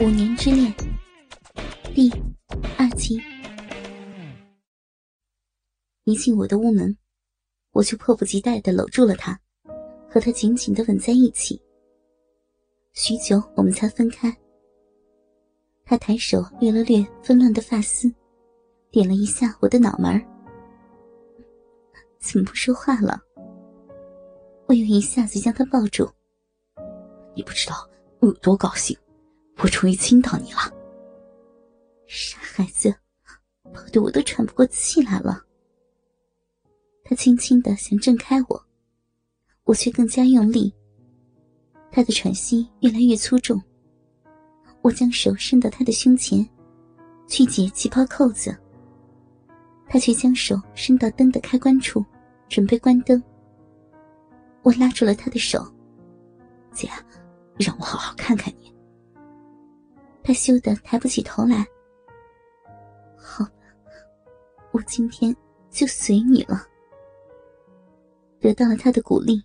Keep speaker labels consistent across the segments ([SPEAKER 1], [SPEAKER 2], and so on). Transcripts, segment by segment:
[SPEAKER 1] 五年之恋第二集。一进我的屋门，我就迫不及待的搂住了他，和他紧紧的吻在一起。许久，我们才分开。他抬手掠了掠纷乱的发丝，点了一下我的脑门怎么不说话了？我又一下子将他抱住。
[SPEAKER 2] 你不知道我有多高兴。我终于亲到你了，
[SPEAKER 1] 傻孩子，抱得我都喘不过气来了。他轻轻的想挣开我，我却更加用力。他的喘息越来越粗重，我将手伸到他的胸前，去解旗袍扣子。他却将手伸到灯的开关处，准备关灯。我拉住了他的手，
[SPEAKER 2] 姐，让我好好看看你。
[SPEAKER 1] 他羞得抬不起头来。好吧，我今天就随你了。得到了他的鼓励，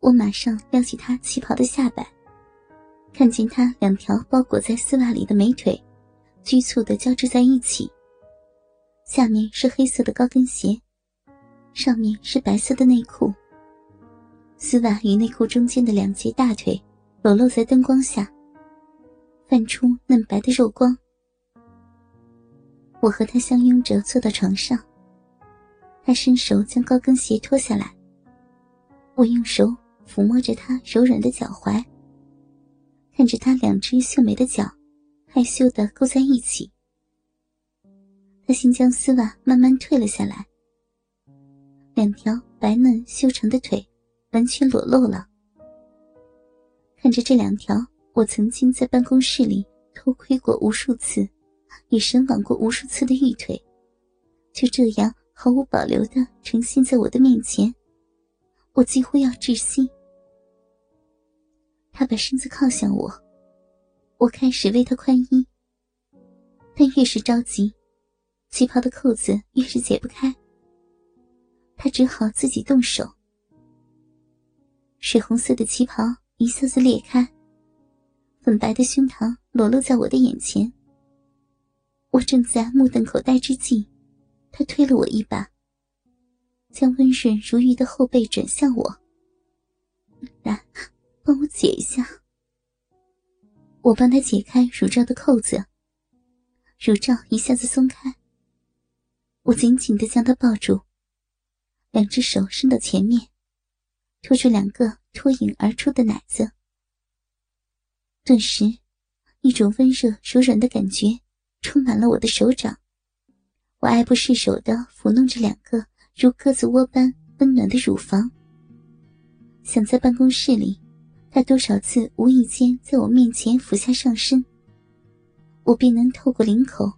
[SPEAKER 1] 我马上撩起他旗袍的下摆，看见他两条包裹在丝袜里的美腿，拘促的交织在一起。下面是黑色的高跟鞋，上面是白色的内裤。丝袜与内裤中间的两截大腿裸露在灯光下。泛出嫩白的肉光。我和他相拥着坐到床上，他伸手将高跟鞋脱下来，我用手抚摸着他柔软的脚踝，看着他两只秀美的脚，害羞的勾在一起。他先将丝袜慢慢退了下来，两条白嫩修长的腿完全裸露了。看着这两条。我曾经在办公室里偷窥过无数次，也神往过无数次的玉腿，就这样毫无保留的呈现在我的面前，我几乎要窒息。他把身子靠向我，我开始为他宽衣，但越是着急，旗袍的扣子越是解不开，他只好自己动手。水红色的旗袍一下子裂开。粉白的胸膛裸露在我的眼前，我正在目瞪口呆之际，他推了我一把，将温润如玉的后背转向我。来，帮我解一下。我帮他解开乳罩的扣子，乳罩一下子松开，我紧紧的将他抱住，两只手伸到前面，拖出两个脱颖而出的奶子。顿时，一种温热柔软的感觉充满了我的手掌。我爱不释手的抚弄着两个如鸽子窝般温暖的乳房。想在办公室里，他多少次无意间在我面前俯下上身，我便能透过领口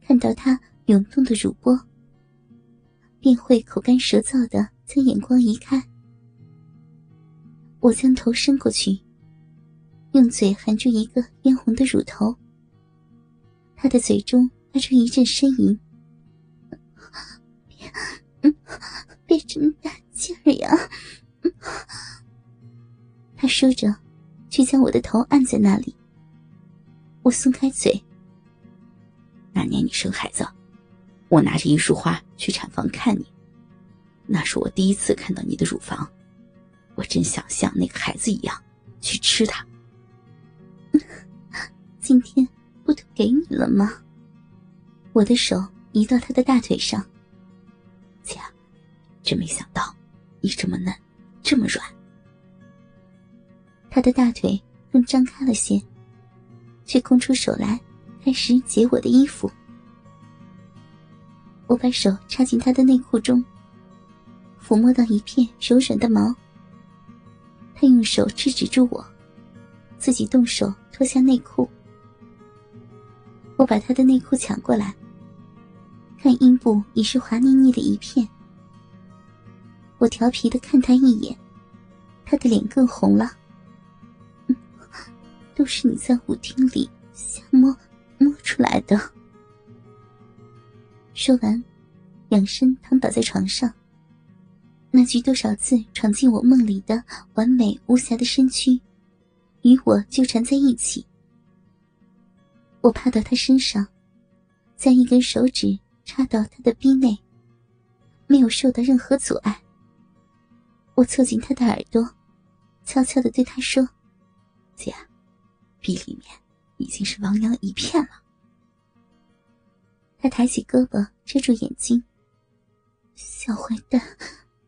[SPEAKER 1] 看到他涌动的乳波，便会口干舌燥的将眼光移开。我将头伸过去。用嘴含住一个嫣红的乳头，他的嘴中发出一阵呻吟：“别，别这么大劲儿呀！”他说着，却将我的头按在那里。我松开嘴。
[SPEAKER 2] 那年你生孩子，我拿着一束花去产房看你，那是我第一次看到你的乳房，我真想像那个孩子一样去吃它。
[SPEAKER 1] 今天不都给你了吗？我的手移到他的大腿上。
[SPEAKER 2] 姐，真没想到你这么嫩，这么软。
[SPEAKER 1] 他的大腿更张开了些，却空出手来，开始解我的衣服。我把手插进他的内裤中，抚摸到一片柔软的毛。他用手制止住我。自己动手脱下内裤，我把他的内裤抢过来，看阴部已是滑腻腻的一片。我调皮的看他一眼，他的脸更红了。都是你在舞厅里瞎摸摸出来的。说完，仰身躺倒在床上。那具多少次闯进我梦里的完美无瑕的身躯。与我纠缠在一起，我趴到他身上，将一根手指插到他的逼内，没有受到任何阻碍。我凑近他的耳朵，悄悄的对他说：“
[SPEAKER 2] 姐，逼里面已经是汪洋一片了。”
[SPEAKER 1] 他抬起胳膊遮住眼睛。小坏蛋，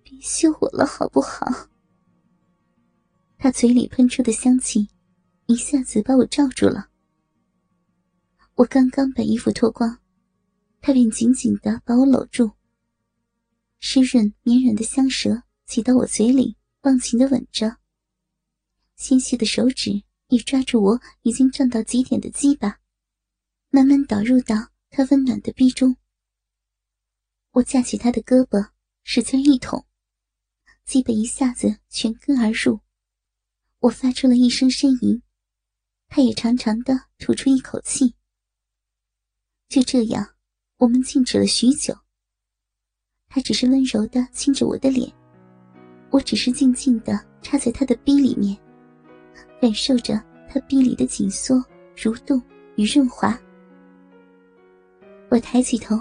[SPEAKER 1] 别羞我了好不好？他嘴里喷出的香气，一下子把我罩住了。我刚刚把衣服脱光，他便紧紧的把我搂住。湿润绵软的香舌挤到我嘴里，忘情的吻着。纤细的手指也抓住我已经胀到极点的鸡巴，慢慢导入到他温暖的逼中。我架起他的胳膊，使劲一捅，鸡巴一下子全根而入。我发出了一声呻吟，他也长长的吐出一口气。就这样，我们静止了许久。他只是温柔的亲着我的脸，我只是静静的插在他的逼里面，感受着他逼里的紧缩、蠕动与润滑。我抬起头，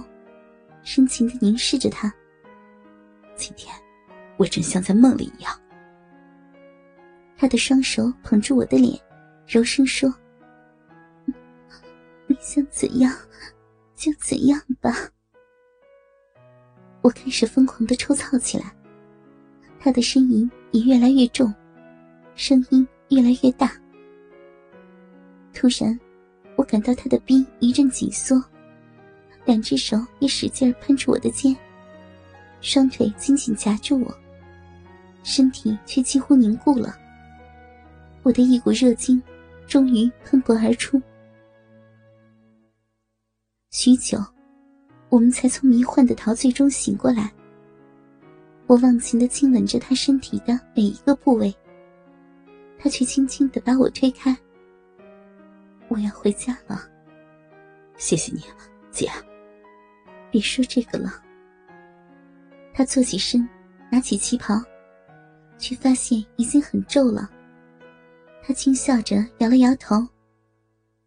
[SPEAKER 1] 深情的凝视着他。
[SPEAKER 2] 今天，我真像在梦里一样。
[SPEAKER 1] 他的双手捧住我的脸，柔声说：“你想怎样，就怎样吧。”我开始疯狂的抽操起来，他的呻吟也越来越重，声音越来越大。突然，我感到他的臂一阵紧缩，两只手也使劲喷住我的肩，双腿紧紧夹住我，身体却几乎凝固了。我的一股热精，终于喷薄而出。许久，我们才从迷幻的陶醉中醒过来。我忘情的亲吻着他身体的每一个部位，他却轻轻的把我推开。我要回家了，
[SPEAKER 2] 谢谢你，姐。
[SPEAKER 1] 别说这个了。他坐起身，拿起旗袍，却发现已经很皱了。他轻笑着摇了摇头，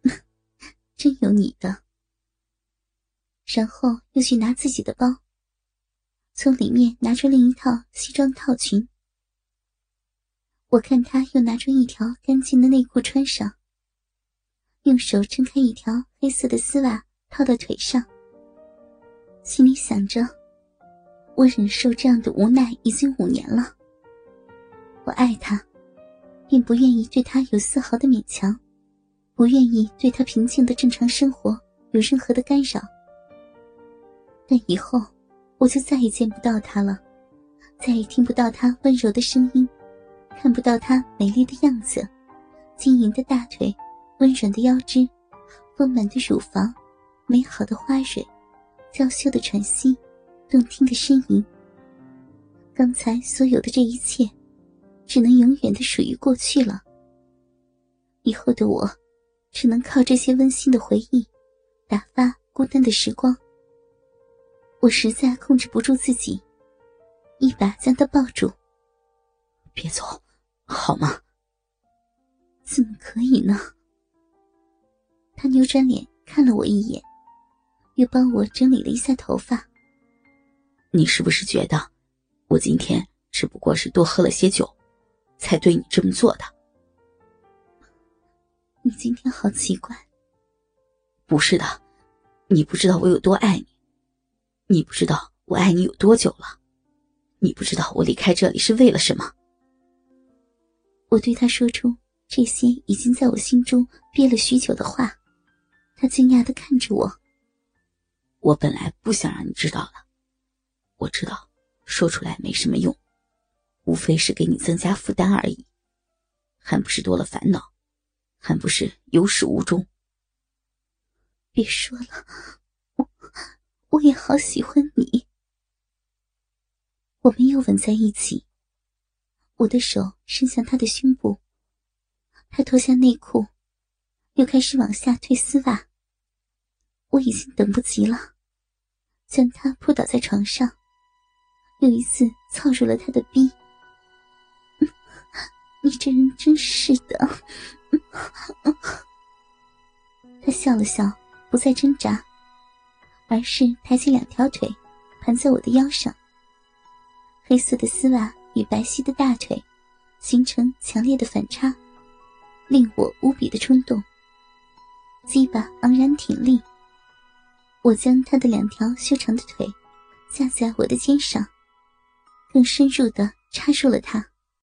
[SPEAKER 1] 真有你的。然后又去拿自己的包，从里面拿出另一套西装套裙。我看他又拿出一条干净的内裤穿上，用手撑开一条黑色的丝袜套到腿上，心里想着：我忍受这样的无奈已经五年了，我爱他。并不愿意对他有丝毫的勉强，不愿意对他平静的正常生活有任何的干扰。但以后，我就再也见不到他了，再也听不到他温柔的声音，看不到他美丽的样子，晶莹的大腿，温软的腰肢，丰满的乳房，美好的花蕊，娇羞的喘息，动听的呻吟。刚才所有的这一切。只能永远的属于过去了。以后的我，只能靠这些温馨的回忆，打发孤单的时光。我实在控制不住自己，一把将他抱住。
[SPEAKER 2] 别走，好吗？
[SPEAKER 1] 怎么可以呢？他扭转脸看了我一眼，又帮我整理了一下头发。
[SPEAKER 2] 你是不是觉得，我今天只不过是多喝了些酒？才对你这么做的。
[SPEAKER 1] 你今天好奇怪。
[SPEAKER 2] 不是的，你不知道我有多爱你，你不知道我爱你有多久了，你不知道我离开这里是为了什么。
[SPEAKER 1] 我对他说出这些已经在我心中憋了许久的话，他惊讶的看着我。
[SPEAKER 2] 我本来不想让你知道的，我知道说出来没什么用。无非是给你增加负担而已，还不是多了烦恼，还不是有始无终。
[SPEAKER 1] 别说了，我我也好喜欢你。我们又吻在一起，我的手伸向他的胸部，他脱下内裤，又开始往下退丝袜。我已经等不及了，将他扑倒在床上，又一次操入了他的逼。你这人真是的！他笑了笑，不再挣扎，而是抬起两条腿，盘在我的腰上。黑色的丝袜与白皙的大腿形成强烈的反差，令我无比的冲动。鸡巴昂然挺立，我将他的两条修长的腿架在我的肩上，更深入的插入了他。